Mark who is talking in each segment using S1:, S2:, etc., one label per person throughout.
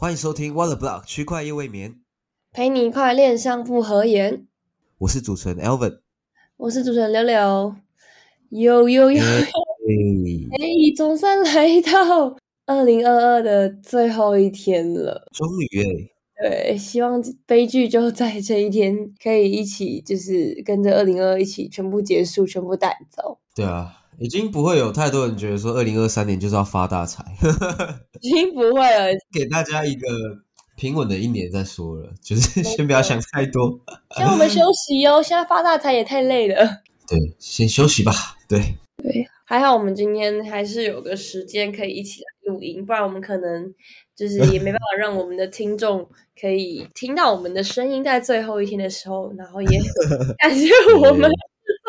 S1: 欢迎收听 Water Block 区块夜未眠，
S2: 陪你一块恋上不合言。
S1: 我是主持人 Elvin。
S2: 我是主持人柳柳。有有有，哎，总算来到二零二二的最后一天了。
S1: 终于哎，
S2: 对，希望悲剧就在这一天可以一起，就是跟着二零二二一起全部结束，全部带走。
S1: 对啊，已经不会有太多人觉得说二零二三年就是要发大财，
S2: 已经不会了。
S1: 给大家一个平稳的一年再说了，就是先不要想太多。
S2: 让我们休息哦，现在发大财也太累了。
S1: 对，先休息吧。对
S2: 对，还好我们今天还是有个时间可以一起来录音，不然我们可能就是 也没办法让我们的听众可以听到我们的声音，在最后一天的时候，然后也感谢我们制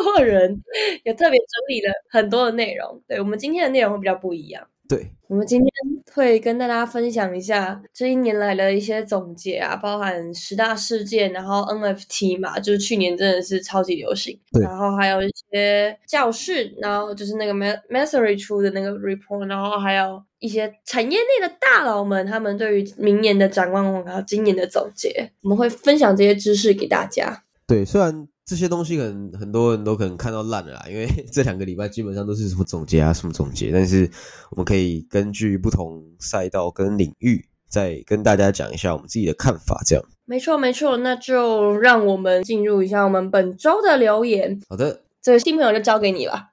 S2: 作人 有特别整理了很多的内容。对我们今天的内容会比较不一样。
S1: 对，
S2: 我们今天会跟大家分享一下这一年来的一些总结啊，包含十大事件，然后 NFT 嘛，就是去年真的是超级流行，然后还有一些教训，然后就是那个 m a s e r y 出的那个 report，然后还有一些产业内的大佬们他们对于明年的展望，还有今年的总结，我们会分享这些知识给大家。
S1: 对，虽然。这些东西可能很多人都可能看到烂了啦，因为 这两个礼拜基本上都是什么总结啊，什么总结。但是我们可以根据不同赛道跟领域，再跟大家讲一下我们自己的看法。这样，
S2: 没错没错，那就让我们进入一下我们本周的留言。
S1: 好的，
S2: 这位新朋友就交给你了。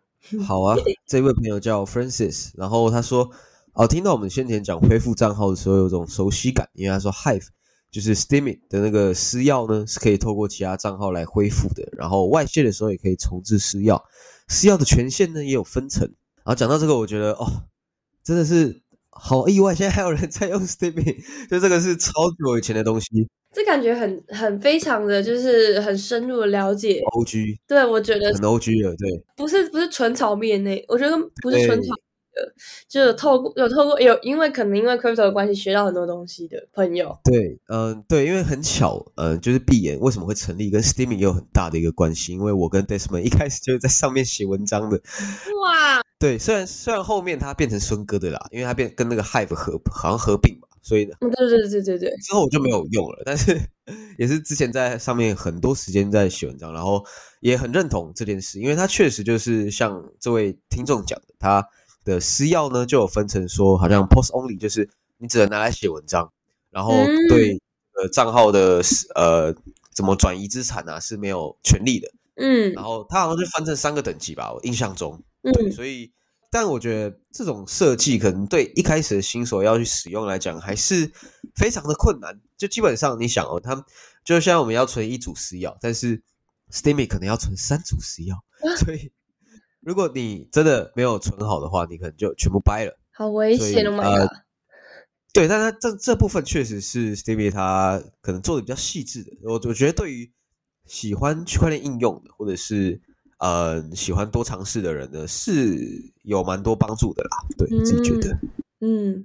S1: 好啊，这位朋友叫 Francis，然后他说，哦，听到我们先前讲恢复账号的时候有种熟悉感，因为他说 Hive。就是 Steemit 的那个私钥呢，是可以透过其他账号来恢复的。然后外泄的时候也可以重置私钥，私钥的权限呢也有分层。然后讲到这个，我觉得哦，真的是好意外，现在还有人在用 Steemit，就这个是超久以前的东西。
S2: 这感觉很很非常的就是很深入的了解
S1: OG。
S2: 对，我觉得
S1: 很 OG 了，对，
S2: 不是不是纯炒面那，我觉得不是纯炒。就是透过有透过有，因为可能因为 crypto 的关系学到很多东西的朋友。
S1: 对，嗯，对，因为很巧，嗯，就是闭眼为什么会成立，跟 Steeming 也有很大的一个关系。因为我跟 Desmond 一开始就是在上面写文章的。哇！对，虽然虽然后面他变成孙哥的啦，因为他变跟那个 Hive 合好像合并嘛，所以呢，
S2: 对对对对对，
S1: 之后我就没有用了。但是也是之前在上面很多时间在写文章，然后也很认同这件事，因为他确实就是像这位听众讲的，他。的私钥呢，就有分成说，好像 post only 就是你只能拿来写文章，然后对呃账号的呃怎么转移资产啊是没有权利的。嗯，然后它好像就分成三个等级吧，我印象中。对，所以但我觉得这种设计可能对一开始的新手要去使用来讲，还是非常的困难。就基本上你想哦，他就像我们要存一组私钥，但是 Steamy 可能要存三组私钥，所以。如果你真的没有存好的话，你可能就全部掰了，
S2: 好危险哦！呃，
S1: 对，但他这这部分确实是 Stevie 他可能做的比较细致的。我我觉得对于喜欢区块链应用的，或者是呃喜欢多尝试的人呢，是有蛮多帮助的啦。对自己觉得。
S2: 嗯，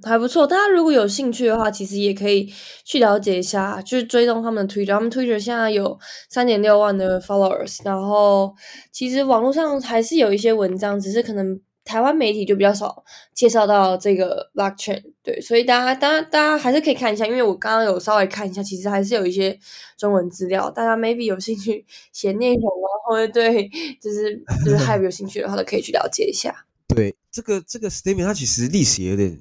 S2: 还不错。大家如果有兴趣的话，其实也可以去了解一下，就是追踪他们的 Twitter。他们 Twitter 现在有三点六万的 followers，然后其实网络上还是有一些文章，只是可能台湾媒体就比较少介绍到这个 blockchain。对，所以大家，当然大家还是可以看一下，因为我刚刚有稍微看一下，其实还是有一些中文资料。大家 maybe 有兴趣写内容啊，或者对就是就是 have 有兴趣的话，都可以去了解一下。
S1: 对这个这个 statement 它其实历史有点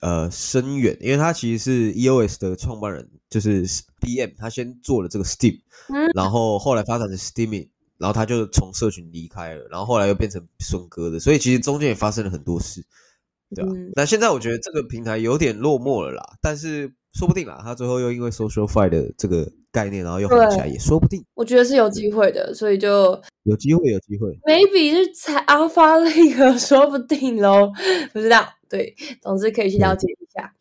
S1: 呃深远，因为他其实是 EOS 的创办人，就是 BM，他先做了这个 Steam，然后后来发展成 Steaming，然后他就从社群离开了，然后后来又变成孙哥的，所以其实中间也发生了很多事，对吧？那现在我觉得这个平台有点落寞了啦，但是说不定啦，他最后又因为 SocialFi 的这个。概念，然后又红起来也说不定。
S2: 我觉得是有机会的，所以就
S1: 有机会，有机会。
S2: Maybe 是才 Alpha League，说不定喽，不知道。对，总之可以去了解一下。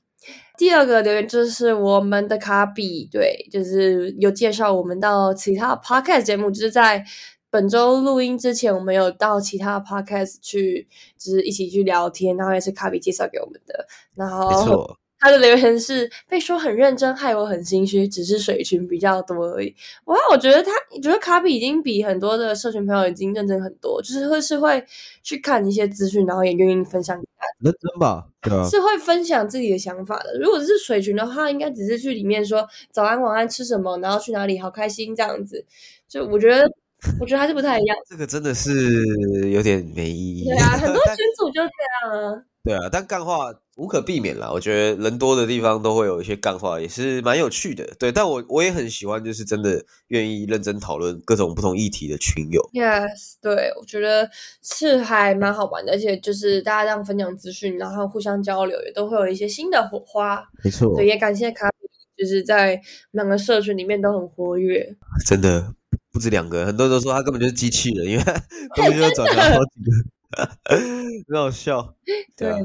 S2: 第二个留言就是我们的卡比，对，就是有介绍我们到其他 Podcast 节目，就是在本周录音之前，我们有到其他 Podcast 去，就是一起去聊天，然后也是卡比介绍给我们的。然后，他的留言是被说很认真，害我很心虚，只是水群比较多而已。哇，我觉得他，你觉得卡比已经比很多的社群朋友已经认真很多，就是会是会去看一些资讯，然后也愿意分享给他。
S1: 认真吧？对啊，
S2: 是会分享自己的想法的。如果是水群的话，应该只是去里面说早安、晚安、吃什么，然后去哪里，好开心这样子。就我觉得，我觉得还是不太一样。
S1: 这个真的是有点没意义。
S2: 对啊，很多 群主就这样啊。
S1: 对啊，但干话无可避免啦。我觉得人多的地方都会有一些干话，也是蛮有趣的。对，但我我也很喜欢，就是真的愿意认真讨论各种不同议题的群友。
S2: Yes，对，我觉得是还蛮好玩的，而且就是大家这样分享资讯，然后互相交流，也都会有一些新的火花。
S1: 没错，
S2: 对，也感谢卡比，就是在两个社群里面都很活跃。
S1: 真的不止两个，很多人都说他根本就是机器人，因为 他根本就是转了好几个，很好笑。
S2: 对啊
S1: 对啊，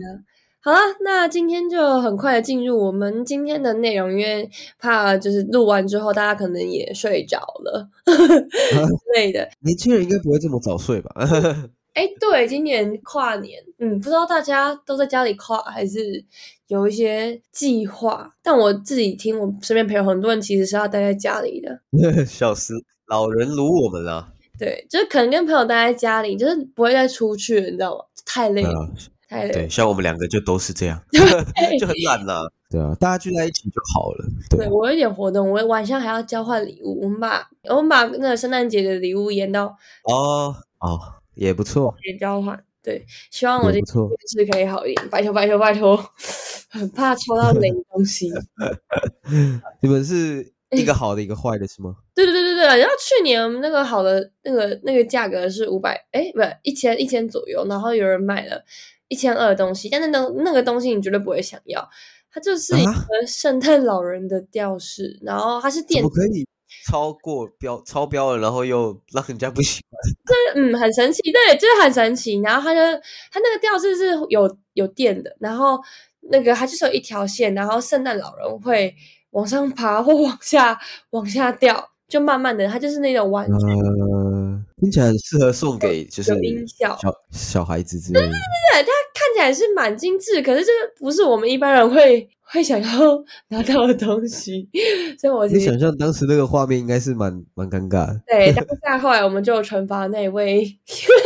S2: 好了，那今天就很快的进入我们今天的内容，因为怕就是录完之后大家可能也睡着了 之类的。
S1: 年轻人应该不会这么早睡吧？
S2: 哎，对，今年跨年，嗯，不知道大家都在家里跨，还是有一些计划？但我自己听我身边朋友，很多人其实是要待在家里的。
S1: 笑死，老人如我们啊！
S2: 对，就是可能跟朋友待在家里，就是不会再出去了，你知道吗？太累了，太累了。
S1: 像我们两个就都是这样 就很懒了。对啊，大家聚在一起就好了。对
S2: 我有点活动，我晚上还要交换礼物。我们把我们把那个圣诞节的礼物延到
S1: 哦哦，也不错，
S2: 也交换。对，希望我这
S1: 也不错。
S2: 是可以好一点，拜托拜托拜托，很怕抽到雷的东西。
S1: 你们是一个好的，一个坏的，是吗？
S2: 对对对对对，然后去年我们那个好的那个那个价格是五百，哎，不是一千一千左右，然后有人买了一千二的东西，但是那那个东西你绝对不会想要，它就是一
S1: 啊
S2: 个圣诞老人的吊饰，然后它是电
S1: 我可以超过标超标了，然后又让人家不喜欢？
S2: 嗯，很神奇，对，就是很神奇。然后它就它那个吊饰是有有电的，然后那个它就是有一条线，然后圣诞老人会往上爬或往下往下掉，就慢慢的，它就是那种玩具。
S1: 呃，听起来很适合送给就是小小孩子之类的。
S2: 对，它看起来是蛮精致，可是这个不是我们一般人会会想要拿到的东西，所以我
S1: 你想象当时那个画面应该是蛮蛮尴尬的。
S2: 对，当 下后来我们就惩罚那位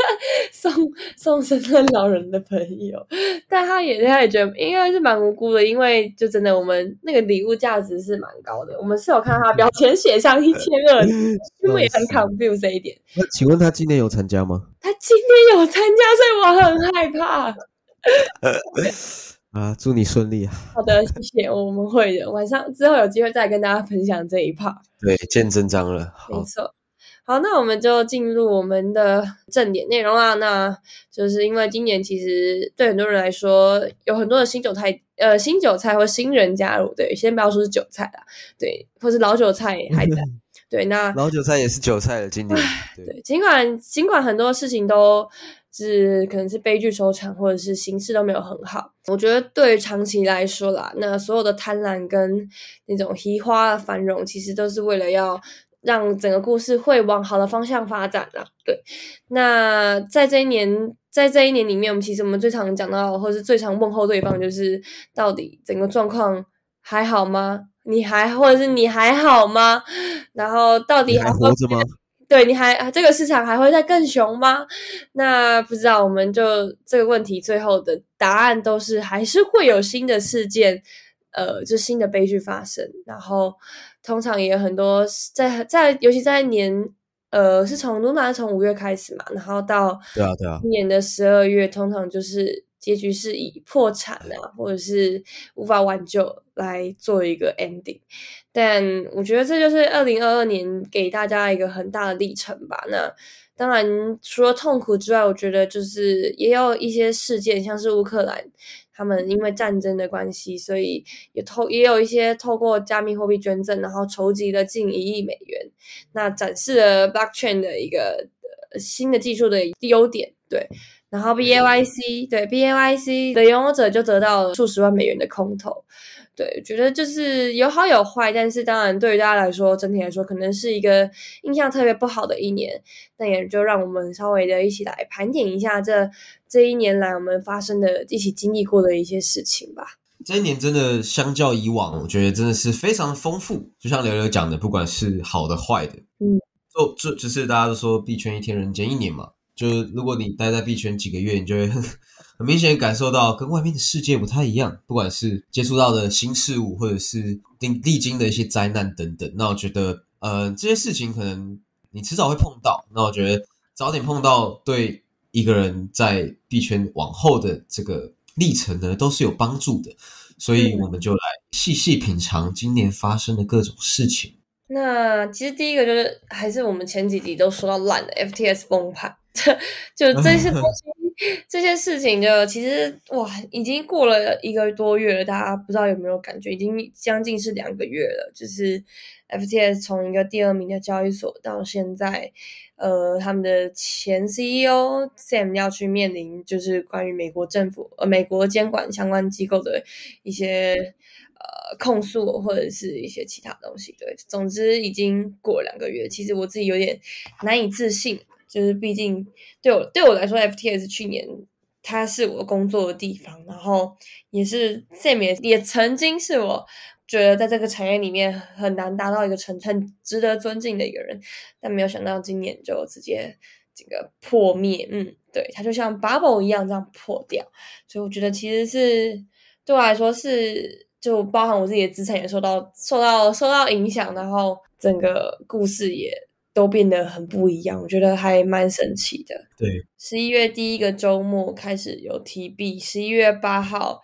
S2: 送送圣诞老人的朋友，但他也他也觉得应该是蛮无辜的，因为就真的我们那个礼物价值是蛮高的，我们是有看到他标签写上一千二，因为也很 confuse 这一点。
S1: 那请问他今年有参加吗？
S2: 他今天有参加，所以我很害怕。
S1: 啊，祝你顺利啊！
S2: 好的，谢谢，我们会的。晚上之后有机会再跟大家分享这一 part。
S1: 对，见真章了。好，
S2: 没错。好，那我们就进入我们的正点内容啦。那就是因为今年其实对很多人来说，有很多的新韭菜，呃，新韭菜或新人加入。对，先不要说是韭菜啦，对，或是老韭菜还在。对，那
S1: 老韭菜也是韭菜了，今年。对，
S2: 对，尽管尽管很多事情都是可能是悲剧收场，或者是形势都没有很好，我觉得对于长期来说啦，那所有的贪婪跟那种移花的繁荣，其实都是为了要让整个故事会往好的方向发展啦。对，那在这一年。在这一年里面，我们其实我们最常讲到，或是最常问候对方，就是到底整个状况还好吗？你还或者是你还好吗？然后到底
S1: 还
S2: 还
S1: 活着吗？
S2: 对，你还这个市场还会再更熊吗？那不知道，我们就这个问题最后的答案都是还是会有新的事件，呃，就新的悲剧发生。然后通常也有很多在在，尤其在年呃是从露娜从五月开始嘛，然后到
S1: 对啊，对啊。
S2: 今年的十二月，通常就是结局是以破产啊，或者是无法挽救来做一个 ending。但我觉得这就是二零二二年给大家一个很大的历程吧。那当然，除了痛苦之外，我觉得就是也有一些事件，像是乌克兰，他们因为战争的关系，所以也透也有一些透过加密货币捐赠，然后筹集了近一亿美元，那展示了 blockchain 的一个、呃、新的技术的优点，对。然后 B A Y C 对 B A Y C 的拥有者就得到了数十万美元的空投，对，觉得就是有好有坏，但是当然对于大家来说，整体来说可能是一个印象特别不好的一年，那也就让我们稍微的一起来盘点一下这这一年来我们发生的、一起经历过的一些事情吧。
S1: 这一年真的相较以往，我觉得真的是非常丰富。就像刘刘讲的，不管是好的坏的，
S2: 嗯，
S1: 就就就是大家都说币圈一天人间一年嘛。就是如果你待在币圈几个月，你就会很 很明显感受到跟外面的世界不太一样。不管是接触到的新事物，或者是历历经的一些灾难等等，那我觉得，呃，这些事情可能你迟早会碰到。那我觉得早点碰到，对一个人在币圈往后的这个历程呢，都是有帮助的。所以我们就来细细品尝今年发生的各种事情。
S2: 那其实第一个就是还是我们前几集都说到烂的 FTS 崩盘。就这些东 西，这些事情，就其实哇，已经过了一个多月了，大家不知道有没有感觉，已经将近是两个月了。就是 FTS 从一个第二名的交易所到现在，呃，他们的前 CEO Sam 要去面临就是关于美国政府呃美国监管相关机构的一些呃控诉或者是一些其他东西。对，总之已经过了两个月，其实我自己有点难以置信。就是毕竟对我对我来说，FTS 去年它是我工作的地方，然后也是 Sam 也也曾经是我觉得在这个产业里面很难达到一个成很值得尊敬的一个人，但没有想到今年就直接这个破灭，嗯，对，它就像 bubble 一样这样破掉，所以我觉得其实是对我来说是就包含我自己的资产也受到受到受到影响，然后整个故事也。都变得很不一样，我觉得还蛮神奇的。
S1: 对，
S2: 十一月第一个周末开始有提币，十一月八号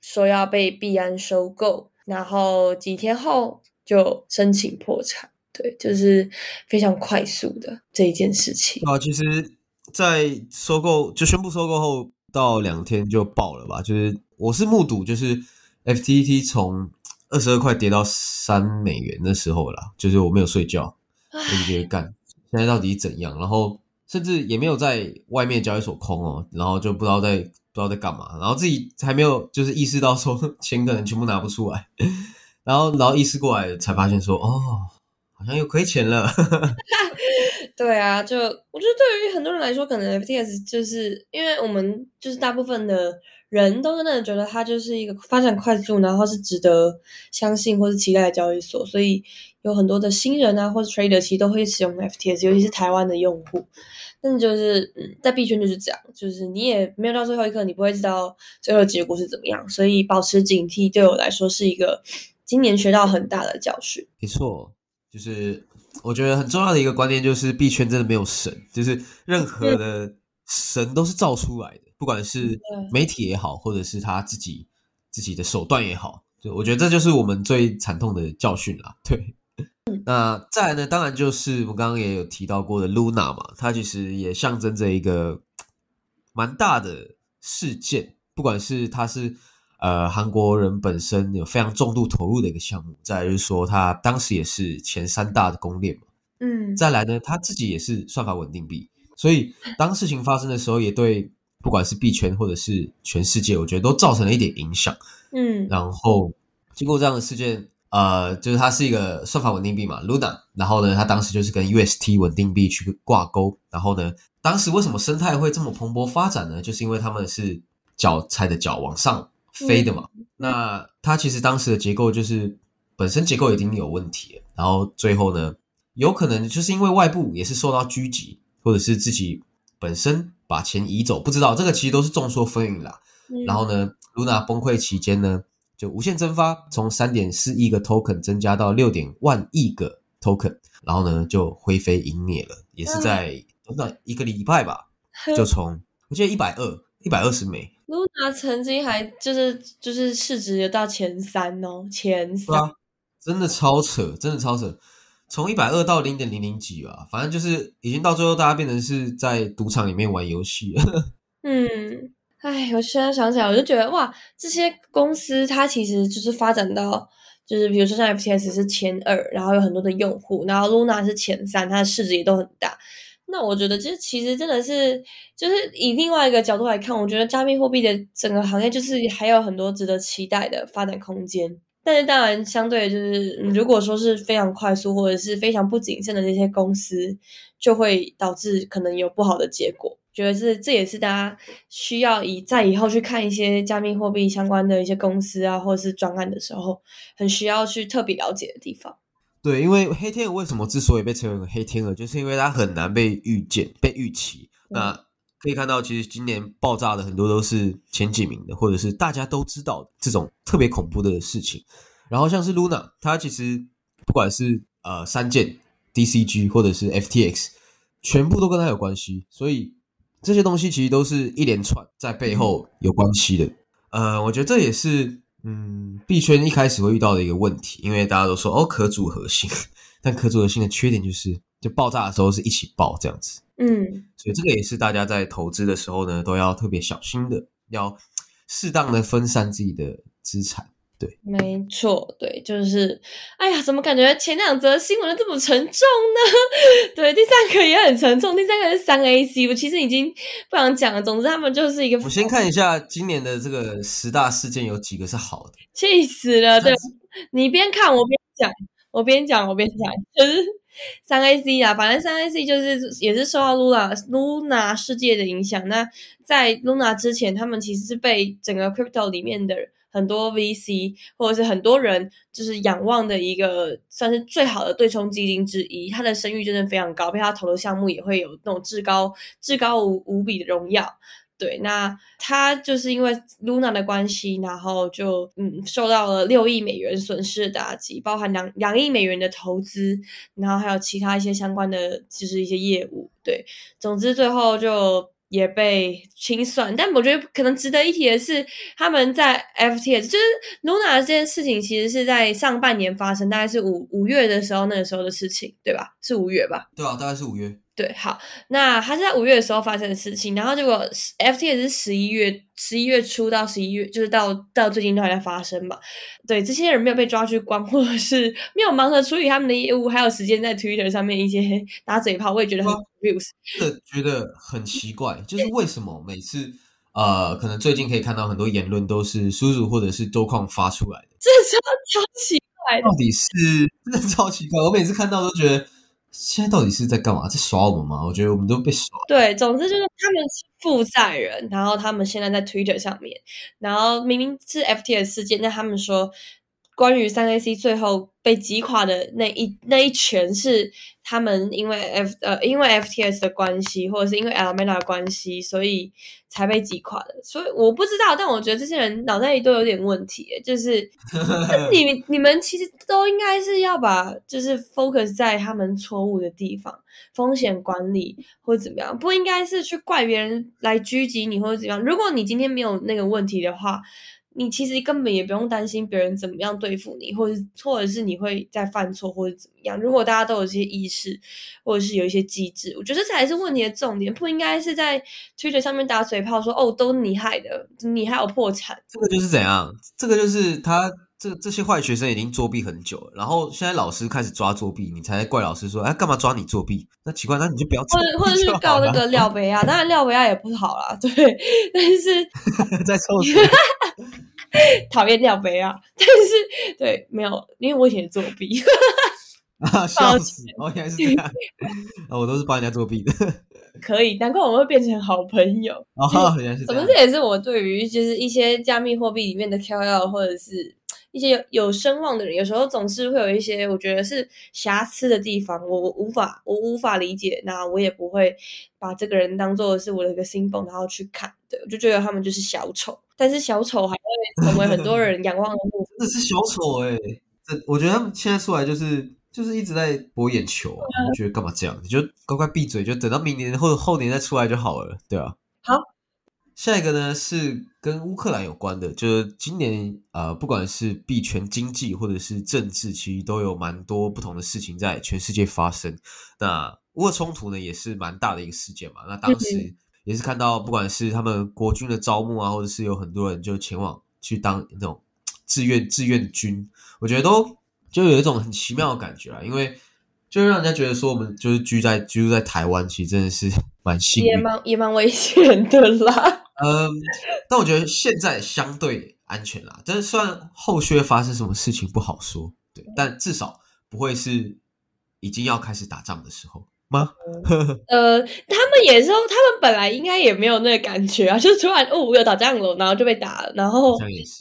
S2: 说要被币安收购，然后几天后就申请破产。对，就是非常快速的这一件事情。
S1: 啊，其实，在收购就宣布收购后到两天就爆了吧？就是我是目睹，就是 FTT 从二十二块跌到三美元的时候啦，就是我没有睡觉。就觉得干，现在到底怎样？然后甚至也没有在外面交易所空哦，然后就不知道在不知道在干嘛，然后自己还没有就是意识到说钱可能全部拿不出来，然后然后意识过来才发现说哦，好像又亏钱了。
S2: 对啊，就我觉得对于很多人来说，可能 FTS 就是因为我们就是大部分的人都真的觉得它就是一个发展快速，然后是值得相信或是期待的交易所，所以。有很多的新人啊，或者 trader 其实都会使用 FTS，尤其是台湾的用户。但是就是，嗯，在币圈就是这样，就是你也没有到最后一刻，你不会知道最后结果是怎么样。所以保持警惕，对我来说是一个今年学到很大的教训。
S1: 没错，就是我觉得很重要的一个观念就是，币圈真的没有神，就是任何的神都是造出来的，不管是媒体也好，或者是他自己自己的手段也好，就我觉得这就是我们最惨痛的教训啦。对。那再来呢？当然就是我刚刚也有提到过的 Luna 嘛，它其实也象征着一个蛮大的事件。不管是它是呃韩国人本身有非常重度投入的一个项目，再就是说它当时也是前三大的公链嘛。
S2: 嗯，
S1: 再来呢，它自己也是算法稳定币，所以当事情发生的时候，也对不管是币圈或者是全世界，我觉得都造成了一点影响。
S2: 嗯，
S1: 然后经过这样的事件。呃，就是它是一个算法稳定币嘛，Luna。然后呢，它当时就是跟 UST 稳定币去挂钩。然后呢，当时为什么生态会这么蓬勃发展呢？就是因为他们是脚踩的脚往上飞的嘛。那它其实当时的结构就是本身结构已经有问题了。然后最后呢，有可能就是因为外部也是受到狙击，或者是自己本身把钱移走，不知道这个其实都是众说纷纭啦。然后呢，Luna 崩溃期间呢。就无限蒸发，从三点四亿个 token 增加到六点万亿个 token，然后呢就灰飞烟灭了，也是在短短一个礼拜吧，就从我记得一百二一百二十枚。
S2: Luna 曾经还就是就是市值有到前三哦，前三，
S1: 真的超扯，真的超扯，从一百二到零点零零几吧，反正就是已经到最后大家变成是在赌场里面玩游戏了。
S2: 嗯。哎，我现在想起来，我就觉得哇，这些公司它其实就是发展到，就是比如说像 FTS 是前二，然后有很多的用户，然后 Luna 是前三，它的市值也都很大。那我觉得，这其实真的是，就是以另外一个角度来看，我觉得加密货币的整个行业就是还有很多值得期待的发展空间。但是当然，相对就是如果说是非常快速或者是非常不谨慎的这些公司，就会导致可能有不好的结果。觉得这这也是大家需要以在以后去看一些加密货币相关的一些公司啊，或者是专案的时候，很需要去特别了解的地方。
S1: 对，因为黑天鹅为什么之所以被称为黑天鹅，就是因为它很难被预见、被预期。那可以看到，其实今年爆炸的很多都是前几名的，或者是大家都知道这种特别恐怖的事情。然后像是 Luna，它其实不管是呃三件 DCG 或者是 FTX，全部都跟它有关系。所以这些东西其实都是一连串在背后有关系的。呃，我觉得这也是嗯币圈一开始会遇到的一个问题，因为大家都说哦可组合性，但可组合性的缺点就是就爆炸的时候是一起爆这样子。
S2: 嗯，
S1: 所以这个也是大家在投资的时候呢，都要特别小心的，要适当的分散自己的资产。对，
S2: 没错，对，就是，哎呀，怎么感觉前两则新闻这么沉重呢？对，第三个也很沉重，第三个是三 AC，我其实已经不想讲了。总之，他们就是一个。
S1: 我先看一下今年的这个十大事件有几个是好的。
S2: 气死了！对，你边看我边讲，我边讲我边讲，就是。三 A C 啊，反正三 A C 就是也是受到 Luna Luna 世界的影响。那在 Luna 之前，他们其实是被整个 Crypto 里面的很多 VC 或者是很多人就是仰望的一个算是最好的对冲基金之一。它的声誉真的非常高，被他投的项目也会有那种至高至高无无比的荣耀。对，那他就是因为 Luna 的关系，然后就嗯受到了六亿美元损失的打击，包含两两亿美元的投资，然后还有其他一些相关的，就是一些业务。对，总之最后就也被清算。但我觉得可能值得一提的是，他们在 FTS，就是 Luna 这件事情，其实是在上半年发生，大概是五五月的时候，那个时候的事情，对吧？是五月吧？
S1: 对啊，大概是五月。
S2: 对，好，那他是在五月的时候发生的事情，然后结果 F T 也是十一月，十一月初到十一月，就是到到最近都还在发生嘛。对，这些人没有被抓去关，或者是没有忙着处理他们的业务，还有时间在 Twitter 上面一些打嘴炮，我也觉得很 abuse。
S1: 觉得很奇怪，就是为什么每次呃，可能最近可以看到很多言论都是叔叔或者是周矿发出来的，
S2: 这超超奇怪，
S1: 到底是真的超奇怪，我每次看到都觉得。现在到底是在干嘛？在耍我们吗？我觉得我们都被耍。
S2: 对，总之就是他们是负债人，然后他们现在在 Twitter 上面，然后明明是 FTS 事件，但他们说关于三 AC 最后被击垮的那一那一拳是他们因为 F 呃因为 FTS 的关系，或者是因为 Alameda 的关系，所以。才被击垮的，所以我不知道，但我觉得这些人脑袋里都有点问题，就是 你你们其实都应该是要把就是 focus 在他们错误的地方，风险管理或者怎么样，不应该是去怪别人来狙击你或者怎么样。如果你今天没有那个问题的话。你其实根本也不用担心别人怎么样对付你，或者或者是你会再犯错或者怎么样。如果大家都有这些意识，或者是有一些机制，我觉得这才是问题的重点，不应该是在 Twitter 上面打嘴炮说哦，都你害的，你还有破产。
S1: 这个就是怎样？这个就是他这这些坏学生已经作弊很久了，然后现在老师开始抓作弊，你才怪老师说哎干嘛抓你作弊？那奇怪，那你就不要
S2: 或者或者是告那个廖维亚，当然廖维亚也不好啦，对，但是
S1: 在臭死。
S2: 讨厌尿杯啊！但是对没有，因为我以前作弊，
S1: 啊笑死！我原来是这样，啊我都是帮人家作弊的。
S2: 可以，难怪我们会变成好朋友。
S1: 哦原来是
S2: 怎么？这也是我对于就是一些加密货币里面的 KOL 或者是一些有有声望的人，有时候总是会有一些我觉得是瑕疵的地方，我无法我无法理解，那我也不会把这个人当做是我的一个新泵，然后去看。对，我就觉得他们就是小丑。但是小丑还会成为很多人仰望的目
S1: 真的是小丑哎！这我觉得他们现在出来就是就是一直在博眼球啊！我觉得干嘛这样？你就乖乖闭嘴，就等到明年或者后年再出来就好了，对啊。
S2: 好，
S1: 下一个呢是跟乌克兰有关的，就是今年呃，不管是币圈经济或者是政治，其实都有蛮多不同的事情在全世界发生。那乌俄冲突呢，也是蛮大的一个事件嘛。那当时。也是看到，不管是他们国军的招募啊，或者是有很多人就前往去当那种 志愿志愿军，我觉得都就有一种很奇妙的感觉啊，因为就让人家觉得说我们就是居在居住在台湾，其实真的是 蛮幸运，
S2: 也蛮也蛮危险的啦。
S1: 嗯，但我觉得现在相对安全啦。但是虽然后续会发生什么事情不好说，对，但至少不会是已经要开始打仗的时候吗？
S2: 呃，他们也是，他们本来应该也没有那个感觉啊，就突然哦，有打仗了，然后就被打了，然后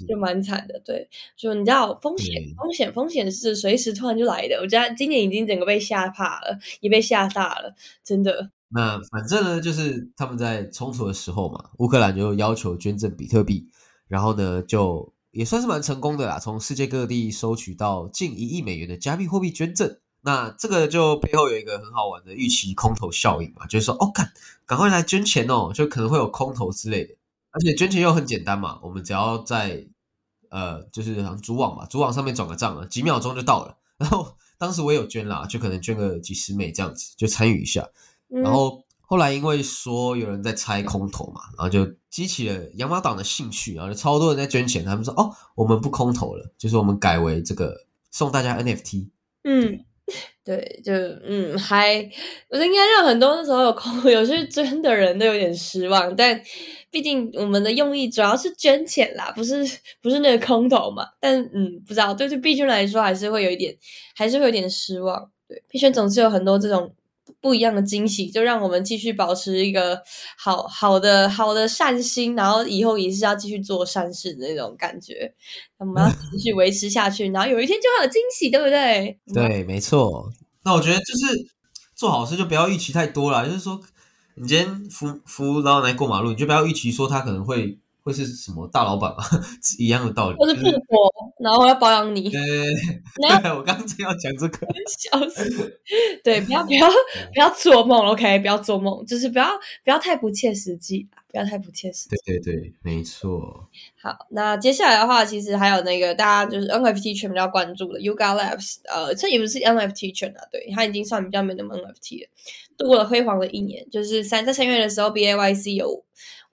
S2: 就蛮惨的。对，就你知道风险
S1: 对，
S2: 风险，风险是随时突然就来的。我觉得今年已经整个被吓怕了，也被吓大了，真的。
S1: 那反正呢，就是他们在冲突的时候嘛，乌克兰就要求捐赠比特币，然后呢，就也算是蛮成功的啦，从世界各地收取到近一亿美元的加密货币捐赠。那这个就背后有一个很好玩的预期空头效应嘛，就是说，哦，赶，赶快来捐钱哦，就可能会有空头之类的。而且捐钱又很简单嘛，我们只要在呃，就是好像主网嘛，主网上面转个账啊，几秒钟就到了。然后当时我也有捐啦，就可能捐个几十美这样子，就参与一下。然
S2: 嗯
S1: 后后来因为说有人在猜空头嘛，然后就激起了养马党的兴趣，然后就超多人在捐钱。他们说：“哦，我们不空投了，就是我们改为这个送大家 NFT。
S2: 嗯，对，就嗯，还我觉得应该让很多那时候有空 有去捐的人都有点失望，但毕竟我们的用意主要是捐钱啦，不是不是那个空投嘛。但嗯，不知道对对币圈来说还是会有一点，还是会有点失望。对，币圈总是有很多这种。不一样的惊喜，就让我们继续保持一个好好的好的善心，然后以后也是要继续做善事的那种感觉。我们要继续维持下去，然后有一天就会有惊喜，对不对？
S1: 对，没错。那我觉得就是做好事就不要预期太多了，就是说你今天扶扶老奶奶过马路，你就不要预期说他可能会会是什么大老板嘛，一样的道理。
S2: 或是富婆，然后要保养你，
S1: 对
S2: 然后
S1: 对，我刚刚正要讲这个。
S2: 笑死。对，不要不要 不要做梦，OK，不要做梦，就是不要不要太不切实际啦，不要太不切实际。
S1: 对对对，没错。
S2: 好，那接下来的话，其实还有那个大家就是 NFT 圈比较关注的 Yuga Labs，呃，这也不是 NFT 圈啊，对，它已经算比较没那么 NFT 了，度过了辉煌的一年。就是三在三月的时候，BAYC 有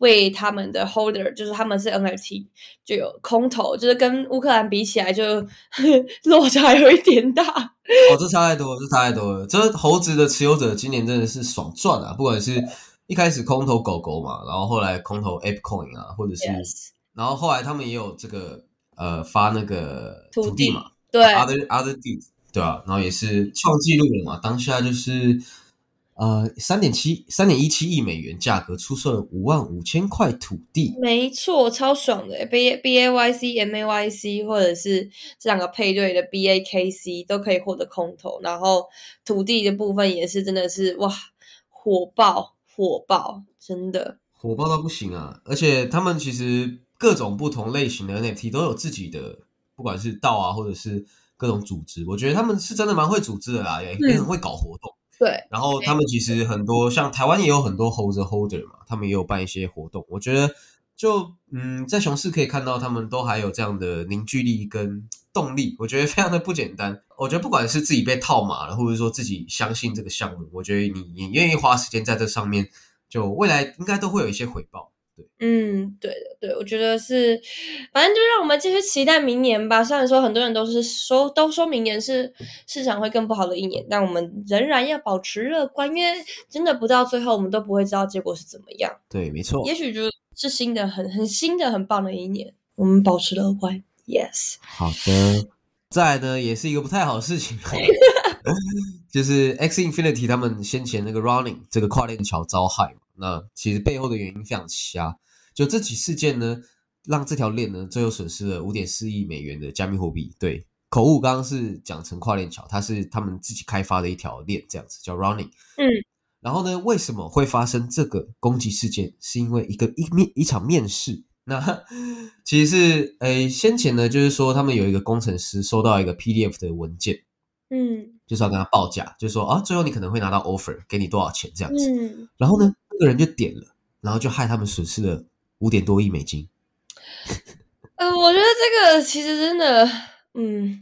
S2: 为他们的 holder，就是他们是 NFT，就有空投，就是跟乌克兰比起来就 落差有一点大。
S1: 哦，这差太多了，这差太多了。这猴子的持有者今年真的是爽赚啊！不管是一开始空投狗狗嘛，然后后来空投 ApeCoin 啊，或者是
S2: Yes，
S1: 然后后来他们也有这个呃发那个
S2: 土地
S1: 土地嘛
S2: 对
S1: ，，other other deeds，对啊、然后也是创纪录了嘛，当下就是呃三点七三点一七亿美元价格出售了五万五千块土地，
S2: 没错，超爽的 B B A Y C M A Y C，或者是这两个配对的 B A K C 都可以获得空投，然后土地的部分也是真的是哇火爆火爆，真的
S1: 火爆到不行啊！而且他们其实各种不同类型的 NFT 都有自己的，不管是道啊，或者是各种组织，我觉得他们是真的蛮会组织的啦，也也很会搞活动。
S2: 对，
S1: 然后他们其实很多，像台湾也有很多 holder holder 嘛，他们也有办一些活动。我觉得就嗯，在熊市可以看到他们都还有这样的凝聚力跟动力，我觉得非常的不简单。我觉得不管是自己被套马了，或者说自己相信这个项目，我觉得你你愿意花时间在这上面，就未来应该都会有一些回报。
S2: 嗯，对的，对，我觉得是，反正就让我们继续期待明年吧。虽然说很多人都是说都说明年是市场会更不好的一年，但我们仍然要保持乐观，因为真的不到最后，我们都不会知道结果是怎么样。
S1: 对，没错。
S2: 也许就是新的很很新的很棒的一年，我们保持乐观。Yes，
S1: 好的，再来呢，也是一个不太好的事情，就是 X Infinity 他们先前那个 Running 这个跨链桥遭害嘛，那其实背后的原因非常瞎，就这起事件呢，让这条链呢最后损失了五点四亿美元的加密货币。对，口误刚刚是讲成跨链桥，它是他们自己开发的一条链，这样子叫 Running。
S2: 嗯，
S1: 然后呢，为什么会发生这个攻击事件？是因为一个一面一场面试。那其实是诶，先前呢，就是说他们有一个工程师收到一个 PDF 的文件，
S2: 嗯
S1: 就是要跟他报价，就是说啊，最后你可能会拿到 offer，给你多少钱这样子。
S2: 嗯，
S1: 然后呢，那个人就点了，然后就害他们损失了五点多亿美金。
S2: 呃，我觉得这个其实真的，嗯，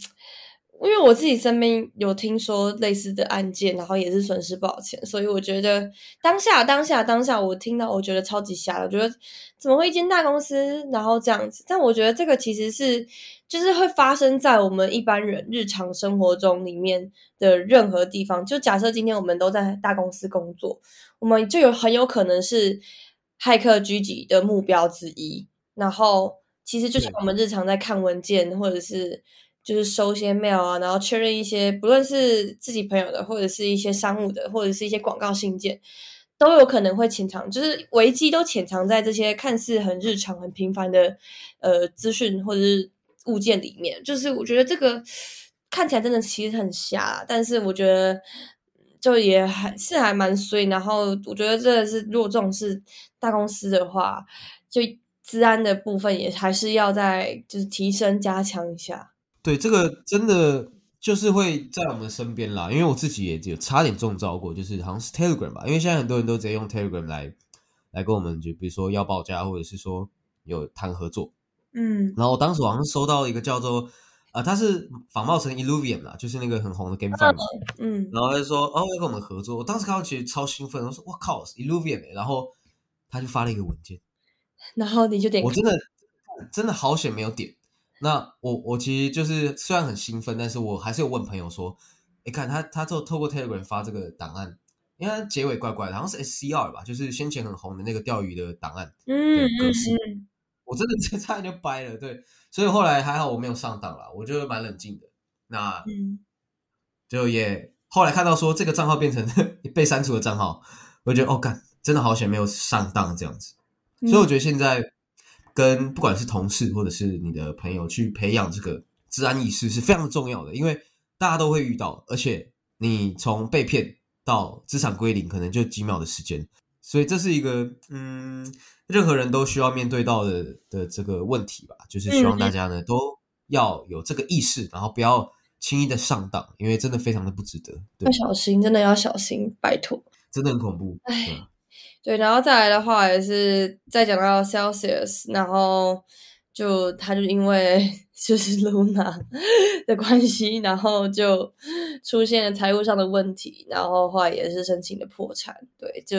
S2: 因为我自己身边有听说类似的案件，然后也是损失不少钱，所以我觉得当下当下当下，我听到我觉得超级瞎的，我觉得怎么会一间大公司然后这样子？但我觉得这个其实是就是会发生在我们一般人日常生活中里面的任何地方。就假设今天我们都在大公司工作，我们就有很有可能是骇客狙击的目标之一。然后其实就像我们日常在看文件，或者是就是收些 mail 啊，然后确认一些不论是自己朋友的，或者是一些商务的，或者是一些广告信件，都有可能会潜藏，就是危机都潜藏在这些看似很日常、很平凡的呃资讯或者是物件里面。就是我觉得这个看起来真的其实很瞎，但是我觉得。就也还是还蛮衰，然后我觉得真的是，如果这种是大公司的话，就治安的部分也还是要在就是提升加强一下。
S1: 对，这个真的就是会在我们身边啦，因为我自己也有差点中招过，就是好像是 Telegram 吧，因为现在很多人都直接用 Telegram 来来跟我们就比如说要报价，或者是说有谈合作，
S2: 嗯，
S1: 然后我当时好像收到一个叫做。啊，他是仿冒成 Illuvium 啦，就是那个很红的 GameFi 嘛。
S2: 嗯，
S1: 然后他就说，哦，要跟我们合作。我当时看到其实超兴奋，我说，我靠，Illuvian！然后他就发了一个文件，
S2: 然后你就点，
S1: 我真的真的好险没有点。那我我其实就是虽然很兴奋，但是我还是有问朋友说，你看他他透透过 Telegram 发这个档案，因为结尾怪怪的，好像是 SCR 吧，就是先前很红的那个钓鱼的档案。
S2: 嗯嗯嗯，
S1: 我真的 差点就掰了，对。所以后来还好我没有上当了，我就蛮冷静的。那就也后来看到说这个账号变成 被删除的账号，我觉得哦，干真的好险没有上当这样子。所以我觉得现在跟不管是同事或者是你的朋友去培养这个治安意识是非常重要的，因为大家都会遇到，而且你从被骗到资产归零可能就几秒的时间，所以这是一个嗯。任何人都需要面对到的的这个问题吧，就是希望大家呢都要有这个意识，然后不要轻易的上当，因为真的非常的不值得。
S2: 要小心，真的要小心，拜托。
S1: 真的很恐怖。
S2: 哎，对，然后再来的话，也是再讲到 Celsius，然后就他就因为。就是 Luna 的关系，然后就出现了财务上的问题，然后后来也是申请的破产。对，就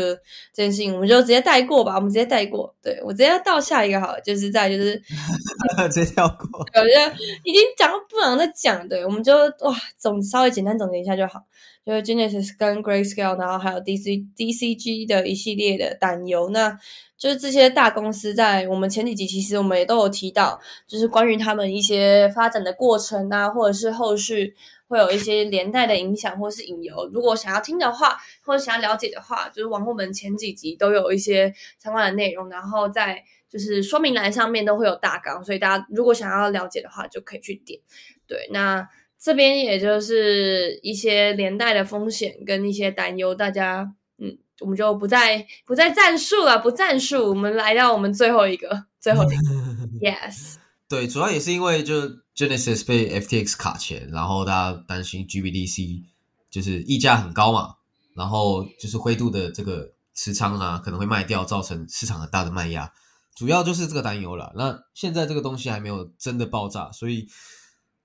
S2: 这件事情，我们就直接带过吧，我们直接带过。对我直接到下一个好，了，就是在就是
S1: 直接跳过，
S2: 我觉得已经讲不能再讲。对，我们就哇总稍微简单总结一下就好。就是 Genesis 跟 Grayscale，然后还有 DC DCG 的一系列的担忧，那就是这些大公司在我们前几集其实我们也都有提到，就是关于他们一些发展的过程啊，或者是后续会有一些连带的影响或是引流。如果想要听的话，或者想要了解的话，就是往我们前几集都有一些相关的内容，然后在就是说明栏上面都会有大纲，所以大家如果想要了解的话，就可以去点。对，那。这边也就是一些连带的风险跟一些担忧，大家嗯，我们就不再不再战术了，不战术，我们来到我们最后一个，最后一个，Yes，
S1: 对，主要也是因为就 Genesis 被 FTX 卡钱，然后大家担心 GBDC 就是溢价很高嘛，然后就是灰度的这个持仓啊可能会卖掉，造成市场很大的卖压，主要就是这个担忧了。那现在这个东西还没有真的爆炸，所以。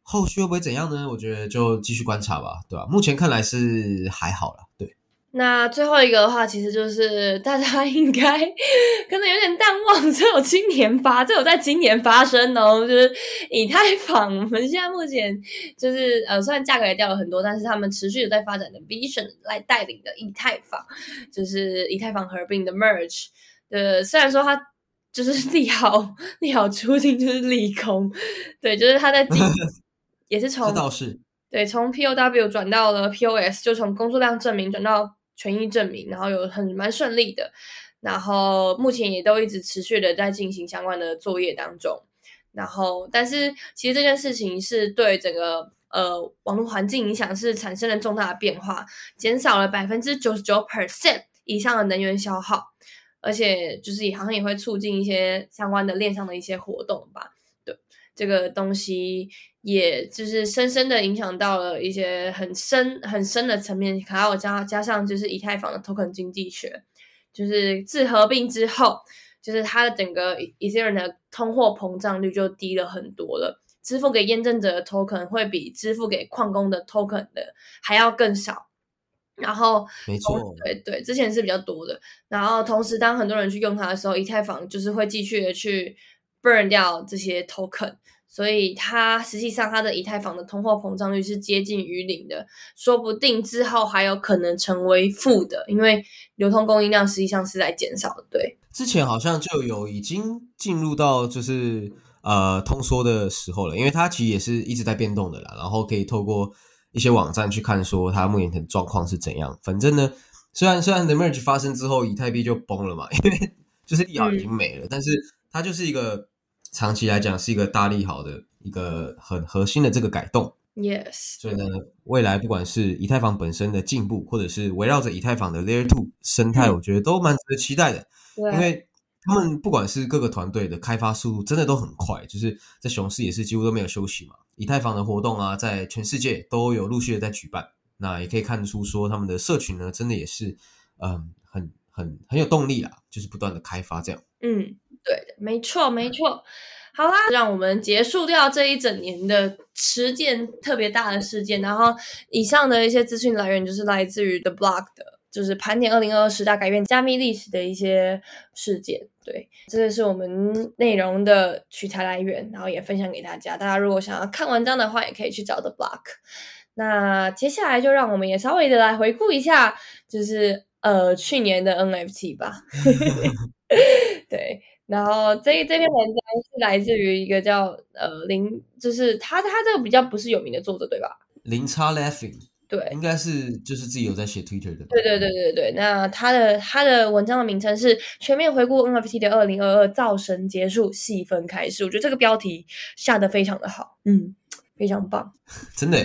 S1: 后续会不会怎样呢？我觉得就继续观察吧，对吧？目前看来是还好了，对。
S2: 那最后一个的话，其实就是大家 应该可能有点淡忘，只有今年发，只有在今年发生哦。就是以太坊，我们现在目前就是呃，虽然价格也掉了很多，但是他们持续有在发展的 Vision 来带领的以太坊，就是以太坊合并的 Merge 呃，虽然说它就是 利好利好出尽就是利空，对，就是它在 今。也是从对从 POW 转到了 POS，就从工作量证明转到权益证明，然后有很蛮顺利的，然后目前也都一直持续的在进行相关的作业当中，然后但是其实这件事情是对整个呃网络环境影响是产生了重大的变化，减少了百分之九十九 percent 以上的能源消耗，而且就是好像也会促进一些相关的链上的一些活动吧。这个东西，也就是深深的影响到了一些很深很深的层面，还有加加上就是以太坊的 token 经济学，就是自合并之后，就是它的整个 Ethereum 的通货膨胀率就低了很多了，支付给验证者的 token 会比支付给矿工的 token 的还要更少，然后
S1: 没错，
S2: 对对，之前是比较多的，然后同时当很多人去用它的时候，以太坊就是会继续的去。Burn 掉这些 token，所以它实际上它的以太坊的通货膨胀率是接近于零的，说不定之后还有可能成为负的，因为流通供应量实际上是在减少的。对，
S1: 之前好像就有已经进入到就是呃通缩的时候了，因为它其实也是一直在变动的啦。然后可以透过一些网站去看说它目前的状况是怎样。反正呢，虽然虽然 the merge 发生之后，以太币就崩了嘛，因为就是利好已经没了，但是它就是一个长期来讲是一个大利好的一个很核心的这个改动。
S2: Yes，
S1: 所以呢，未来不管是以太坊本身的进步，或者是围绕着以太坊的 Layer Two 生态，我觉得都蛮值得期待的。
S2: 对
S1: 因为他们不管是各个团队的开发速度，真的都很快，就是在熊市也是几乎都没有休息嘛。以太坊的活动啊，在全世界都有陆续的在举办，那也可以看出说他们的社群呢，真的也是嗯很很很有动力啦，就是不断的开发这样。
S2: 嗯，对的，没错，没错。好啦，让我们结束掉这一整年的十件特别大的事件。然后，以上的一些资讯来源就是来自于 The Block 的，就是盘点二零二二十大改变加密历史的一些事件。对，这个是我们内容的取材来源，然后也分享给大家。大家如果想要看文章的话，也可以去找 The Block。那接下来就让我们也稍微的来回顾一下，就是呃去年的 NFT 吧。对，然后这这篇文章是来自于一个叫呃林，就是他他这个比较不是有名的作者对吧？
S1: 零差 Laughing
S2: 对，
S1: 应该是就是自己有在写 Twitter 的，
S2: 对对对对对，那他的他的文章的名称是全面回顾 NFT 的二零二二造神结束细分开始，我觉得这个标题下的非常的好，嗯，非常棒。
S1: 真的，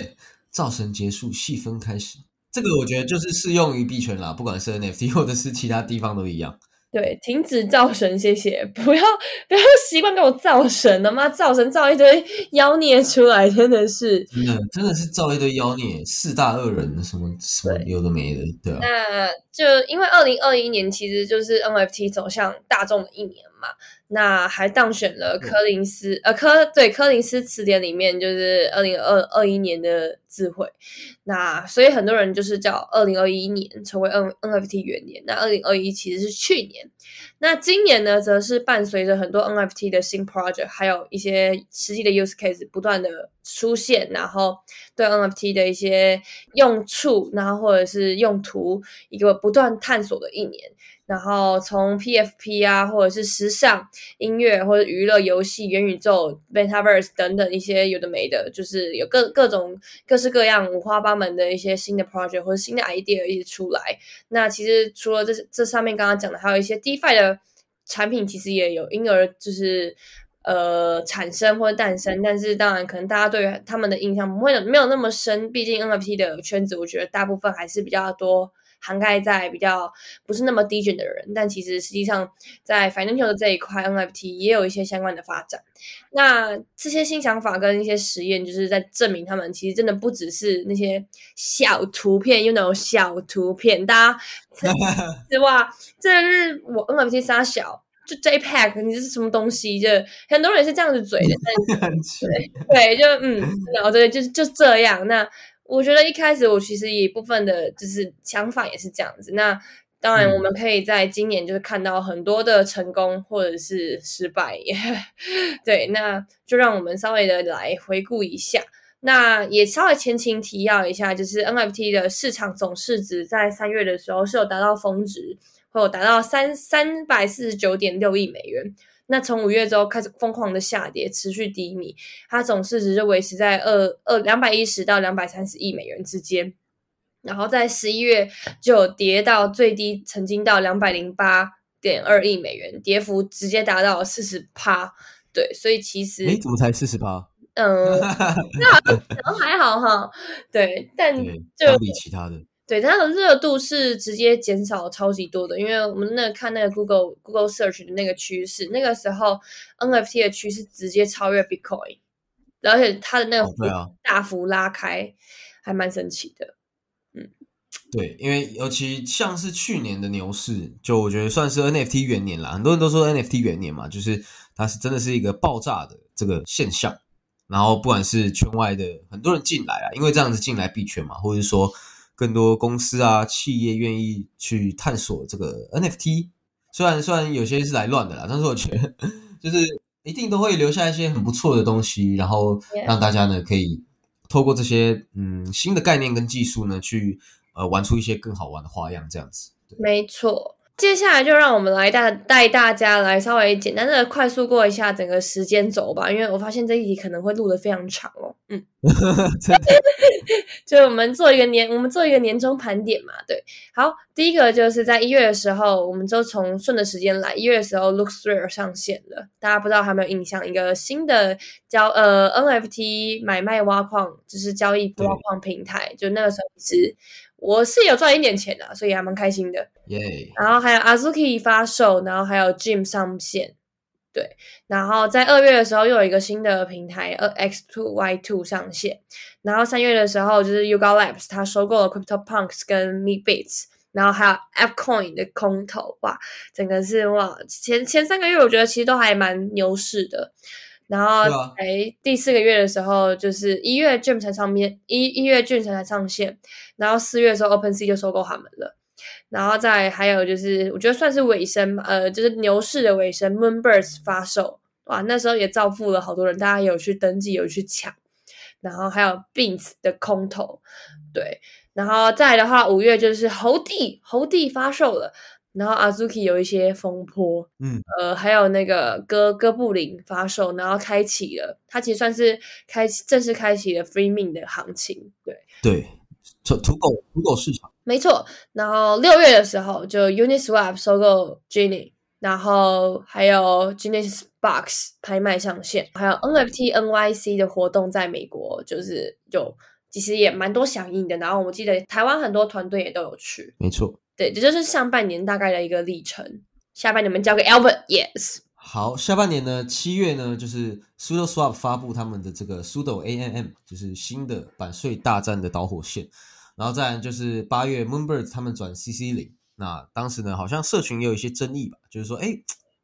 S1: 造神结束，细分开始。这个我觉得就是适用于币圈啦，不管是 NFT 或者是其他地方都一样。
S2: 对，停止造神，谢谢！不要不要习惯给我造神了妈造神造一堆妖孽出来，真的是。
S1: 真的真的是造一堆妖孽，四大恶人什么什么有的没的，对啊，
S2: 那就因为二零二一年其实就是 NFT 走向大众的一年嘛，那还当选了柯林斯、呃柯对柯林斯词典里面就是二零二二一年的智慧，那所以很多人就是叫二零二一年成为 N NFT 元年，那二零二一其实是去年，那今年呢则是伴随着很多 NFT 的新 project，还有一些实际的 use case 不断的出现，然后对 NFT 的一些用处，然后或者是用途一个不断探索的一年。然后从 PFP 啊，或者是时尚、音乐或者娱乐、游戏、元宇宙、Metaverse 等等一些有的没的，就是有各各种各式各样五花八门的一些新的 project 或者新的 idea 一直出来。那其实除了这这上面刚刚讲的，还有一些 DeFi 的产品，其实也有因而就是呃产生或者诞生。但是当然，可能大家对他们的印象不会没有那么深，毕竟 NFT 的圈子，我觉得大部分还是比较多。涵盖在比较不是那么低卷的人，但其实实际上在 financial 的这一块 NFT 也有一些相关的发展。那这些新想法跟一些实验，就是在证明他们其实真的不只是那些小图片，you know 小图片，大家 是吧？这是我 NFT 杀小。就 JPEG，你这是什么东西？就很多人是这样子嘴的，但 对对，就嗯，然后对，就是就这样。那我觉得一开始我其实一部分的就是想法也是这样子。那当然，我们可以在今年就是看到很多的成功或者是失败，对，那就让我们稍微的来回顾一下。那也稍微前情提要一下，就是 NFT 的市场总市值在三月的时候是有达到峰值，会有达到三三百四十九点六亿美元。那从五月之后开始疯狂的下跌，持续低迷，它总市值就维持在二二两百一十到两百三十亿美元之间。然后在十一月就跌到最低，曾经到两百零八点二亿美元，跌幅直接达到四十趴。对，所以其实
S1: 诶，怎么才四十趴？
S2: 嗯，那好像还好哈。对，但，就
S1: 相比其他的，
S2: 对它的热度是直接减少超级多的，因为我们那看那个 Google Google Search 的那个趋势，那个时候 NFT 的趋势直接超越 Bitcoin，而且它的那个大幅拉开，还蛮神奇的。
S1: 嗯对，因为尤其像是去年的牛市，就我觉得算是 NFT 元年啦。很多人都说 NFT 元年嘛，就是它是真的是一个爆炸的这个现象。然后不管是圈外的很多人进来啊，因为这样子进来币圈嘛，或者是说更多公司啊、企业愿意去探索这个 NFT。虽然虽然有些是来乱的啦，但是我觉得就是一定都会留下一些很不错的东西，然后让大家呢可以透过这些嗯新的概念跟技术呢去呃玩出一些更好玩的花样，这样子。
S2: 没错，接下来就让我们来带带大家来稍微简单的快速过一下整个时间轴吧，因为我发现这一集可能会录的非常长哦。嗯，就我们做一个年，我们做一个年终盘点嘛。对，好，第一个就是在一月的时候，我们就从顺的时间来，一月的时候，Look Through 上线了，大家不知道还有没有印象？一个新的交呃 NFT 买卖挖矿，就是交易挖矿平台，就那个时候其实我是有赚一点钱的，所以还蛮开心的。
S1: 耶！
S2: 然后还有 Azuki 发售，然后还有 Jim 上线。对，然后在二月的时候又有一个新的平台，呃，X Two Y Two 上线。然后三月的时候就是 Yuga Labs，它收购了 Crypto Punks 跟 Meatbits，然后还有 AppCoin 的空投，哇，整个是哇，前前三个月我觉得其实都还蛮牛市的。然后哎，第四个月的时候就是一月 Jam 才上面，一一月 Jam 才上线，然后四月的时候 OpenSea 就收购他们了。然后再还有就是，我觉得算是尾声，呃，就是牛市的尾声，Moonbirds 发售，哇，那时候也造富了好多人，大家有去登记，有去抢，然后还有 Beans 的空投，对，然后再的话，五月就是猴帝，猴帝发售了，然后 Azuki 有一些风波，
S1: 嗯，
S2: 呃，还有那个哥哥布林发售，然后开启了，它其实算是开正式开启了 Free Min 的行情，对，
S1: 对。土土狗土狗市场，
S2: 没错。然后六月的时候，就 Uniswap 收购 Genie，然后还有 Genius Box 拍卖上线，还有 NFT NYC 的活动在美国，就是有其实也蛮多响应的。然后我记得台湾很多团队也都有去，
S1: 没错。
S2: 对，这就是上半年大概的一个历程。下半年我们交给 Albert，Yes。
S1: 好，下半年呢，七月呢，就是 SudoSwap 发布他们的这个 Sudo AMM，就是新的版税大战的导火线。然后再来就是八月 Moonbirds 他们转 CC 零，那当时呢好像社群也有一些争议吧，就是说，哎，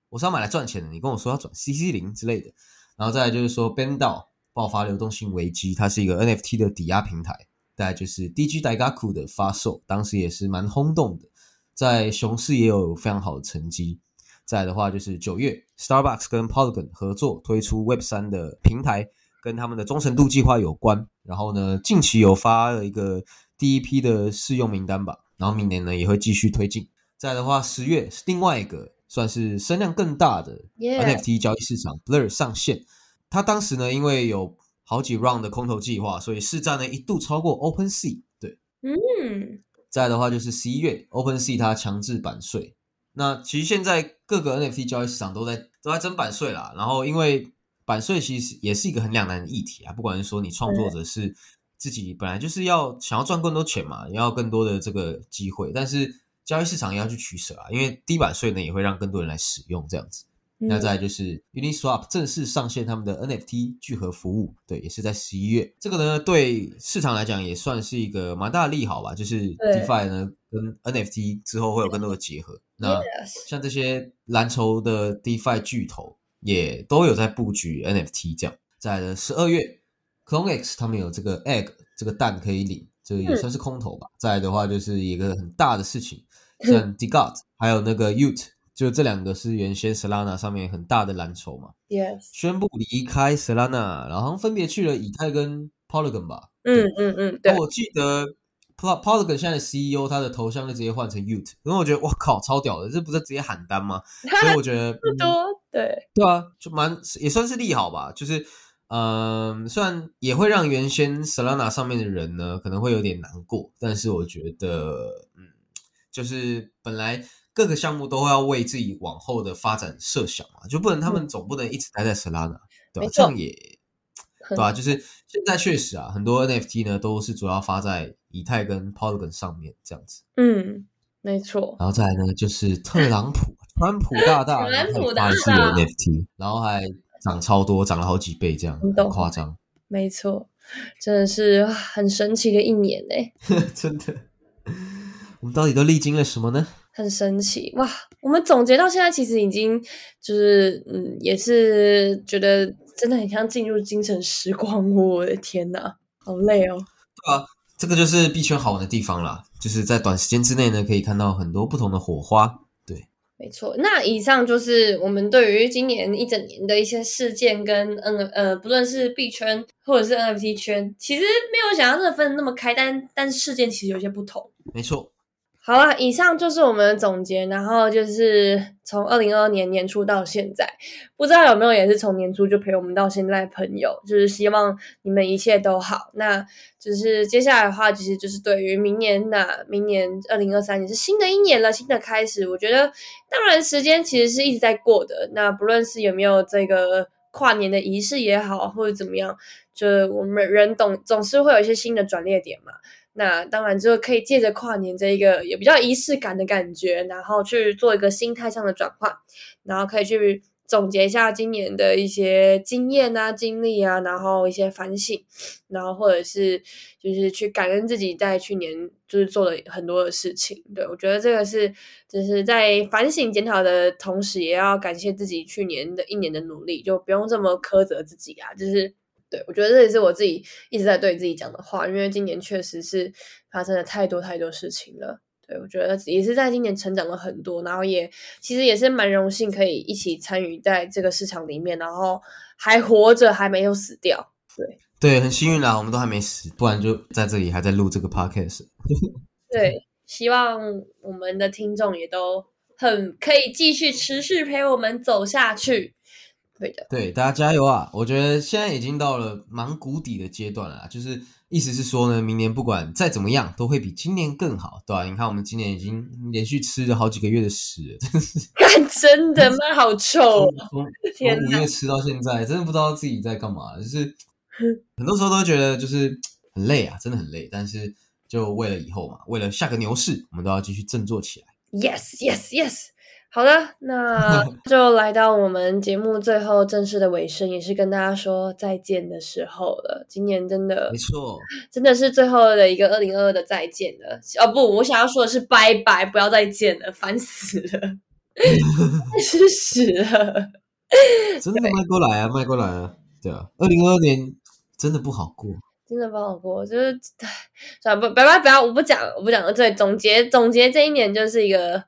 S1: 我是要买来赚钱的，你跟我说要转 CC 零之类的。然后再来就是说 b a n d a 爆发流动性危机，它是一个 NFT 的抵押平台。再来就是 DG Daigaku 的发售，当时也是蛮轰动的，在熊市也有非常好的成绩。再来的话就是九月 Starbucks 跟 Polygon 合作推出 Web 三的平台，跟他们的忠诚度计划有关。然后呢，近期有发了一个。第一批的试用名单吧，然后明年呢也会继续推进。再的话，十月是另外一个算是声量更大的 NFT 交易市场 Blur 上线。它当时呢因为有好几 round 的空投计划，所以市占呢一度超过 OpenSea。对，
S2: 嗯。
S1: 再的话就是十一月 OpenSea 它强制版税。那其实现在各个 NFT 交易市场都在都在征版税啦。然后因为版税其实也是一个很两难的议题啊，不管是说你创作者是。自己本来就是要想要赚更多钱嘛，也要更多的这个机会，但是交易市场也要去取舍啊，因为低版税呢也会让更多人来使用这样子。那再就是 Uniswap 正式上线他们的 NFT 聚合服务，对，也是在十一月。这个呢对市场来讲也算是一个蛮大的利好吧，就是 DeFi 呢跟 NFT 之后会有更多的结合。那像这些蓝筹的 DeFi 巨头也都有在布局 NFT 这样。在的十二月。CloneX 他们有这个 egg 这个蛋可以领，这个也算是空投吧。再来的话就是一个很大的事情，像 DeGot 还有那个 Ute，就这两个是原先 Solana 上面很大的蓝筹嘛。
S2: Yes，
S1: 宣布离开 Solana，然后分别去了以太跟 Polygon 吧。
S2: 嗯嗯嗯，对。
S1: 我记得 Polygon 现在的 CEO 他的头像就直接换成 Ute，因为我觉得哇靠，超屌的，这不是直接喊单吗？所以我觉得
S2: 不多，对
S1: 对啊，就蛮也算是利好吧，就是。嗯，虽然也会让原先 Solana 上面的人呢可能会有点难过，但是我觉得，嗯，就是本来各个项目都要为自己往后的发展设想嘛，就不能他们总不能一直待在 Solana，对吧？这样也对吧？就是现在确实啊，很多 NFT 呢都是主要发在以太跟 Polygon 上面这样子。
S2: 嗯，没错。
S1: 然后再来呢，就是特朗普，川普大大，
S2: 川普大大
S1: ，NFT，然后还。涨超多，涨了好几倍，这样很夸张。
S2: 没错，真的是很神奇的一年呢。
S1: 真的，我们到底都历经了什么呢？
S2: 很神奇哇！我们总结到现在，其实已经就是嗯，也是觉得真的很像进入精神时光屋。我的天哪，好累哦。
S1: 对啊，这个就是币圈好玩的地方啦，就是在短时间之内呢，可以看到很多不同的火花。
S2: 对没错，那以上就是我们对于今年一整年的一些事件跟嗯呃，不论是币圈或者是 NFT 圈，其实没有想象的分那么开，但但是事件其实有些不同。
S1: 没错。
S2: 好了，以上就是我们的总结。然后就是从二零二二年年初到现在，不知道有没有也是从年初就陪我们到现在的朋友，就是希望你们一切都好。那就是接下来的话，其实就是对于明年，那明年二零二三年是新的一年了，新的开始。我觉得，当然时间其实是一直在过的。那不论是有没有这个跨年的仪式也好，或者怎么样，就是我们人总总是会有一些新的转捩点嘛。那当然就可以借着跨年这一个也比较仪式感的感觉，然后去做一个心态上的转换，然后可以去总结一下今年的一些经验啊、经历啊，然后一些反省，然后或者是就是去感恩自己在去年就是做了很多的事情。对我觉得这个是就是在反省检讨的同时，也要感谢自己去年的一年的努力，就不用这么苛责自己啊，就是。对，我觉得这也是我自己一直在对自己讲的话，因为今年确实是发生了太多太多事情了。对我觉得也是在今年成长了很多，然后也其实也是蛮荣幸可以一起参与在这个市场里面，然后还活着，还没有死掉。对
S1: 对，很幸运啦，我们都还没死，不然就在这里还在录这个 podcast。
S2: 对，希望我们的听众也都很可以继续持续陪我们走下去。对的，
S1: 对大家加油啊！我觉得现在已经到了蛮谷底的阶段了，就是意思是说呢，明年不管再怎么样，都会比今年更好，对吧？你看我们今年已经连续吃了好几个月的屎，真是，
S2: 真的吗？好臭！
S1: 从 从五月吃到现在，真的不知道自己在干嘛，就是很多时候都觉得就是很累啊，真的很累。但是就为了以后嘛，为了下个牛市，我们都要继续振作起来。
S2: Yes, yes, yes. 好的，那 就来到我们节目最后正式的尾声，也是跟大家说再见的时候了。今年真的
S1: 没错，
S2: 真的是最后的一个二零二二的再见了。哦不，我想要说的是拜拜，不要再见了，烦死了，吃屎了。
S1: 真的迈过来啊，迈过来啊，对啊，二零二二年真的不好过，
S2: 真的不好过，就是算了，不，拜拜，不要，我不讲，我不讲了。对，总结总结这一年就是一个。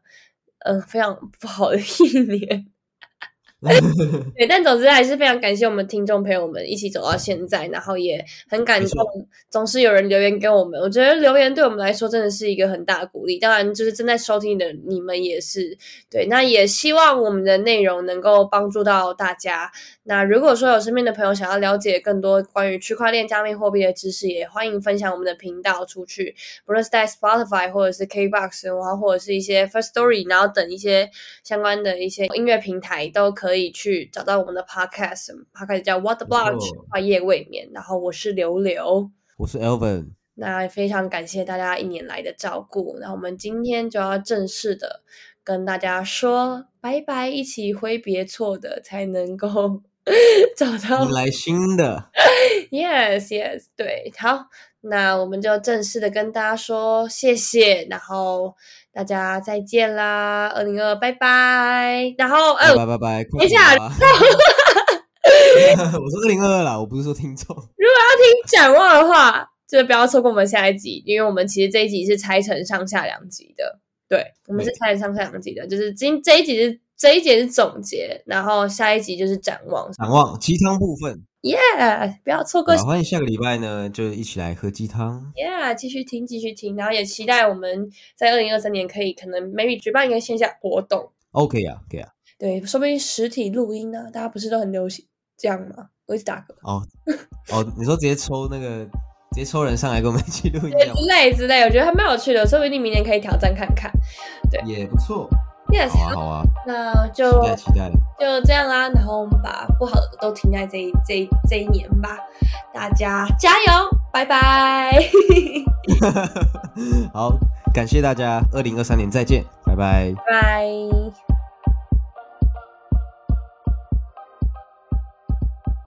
S2: 嗯，非常不好的一年。对，但总之还是非常感谢我们听众朋友们一起走到现在，然后也很感动，总是有人留言给我们。我觉得留言对我们来说真的是一个很大的鼓励。当然，就是正在收听的你们也是对。那也希望我们的内容能够帮助到大家。那如果说有身边的朋友想要了解更多关于区块链、加密货币的知识，也欢迎分享我们的频道出去，不论是在 Spotify 或者是 KBox，然后或者是一些 First Story，然后等一些相关的一些音乐平台都可以。可以去找到我们的 podcast，podcast 叫 What the Block，跨夜未眠。然后我是刘刘，
S1: 我是 Elvin。
S2: 那非常感谢大家一年来的照顾。那我们今天就要正式的跟大家说拜拜，一起挥别错的，才能够 找到
S1: 来新的。
S2: Yes，Yes，对，好，那我们就正式的跟大家说谢谢，然后。大家再见啦，二零二，拜拜。然后，
S1: 拜拜拜拜，
S2: 等一下，我
S1: 说二零二二啦，我不是说听众。如果
S2: 要听展望的话，就不要错过我们下一集，因为我们其实这一集是拆成上下两集的。对，我们是拆成上下两集的，就是今这一集是这一节是总结，然后下一集就是展望，
S1: 展望鸡汤部分。
S2: Yeah，不要错过。
S1: 欢迎下个礼拜呢，就一起来喝鸡汤。
S2: Yeah，继续听，继续听，然后也期待我们在二零二三年可以可能 maybe 举办一个线下活动。
S1: OK 啊，OK 啊。
S2: 对，说不定实体录音呢，大家不是都很流行这样吗？我一直打嗝。
S1: 哦哦，你说直接抽那个，直接抽人上来跟我们一起录音，
S2: 之类之类，我觉得还蛮有趣的，说不定明年可以挑战看看。对，
S1: 也不错。
S2: Yes，
S1: 好啊，好啊，
S2: 那就
S1: 期待期待，
S2: 就这样啦。然后我们把不好的都停在这这这一年吧。大家加油，拜拜。
S1: 好，感谢大家，二零二三年再见，拜拜，
S2: 拜。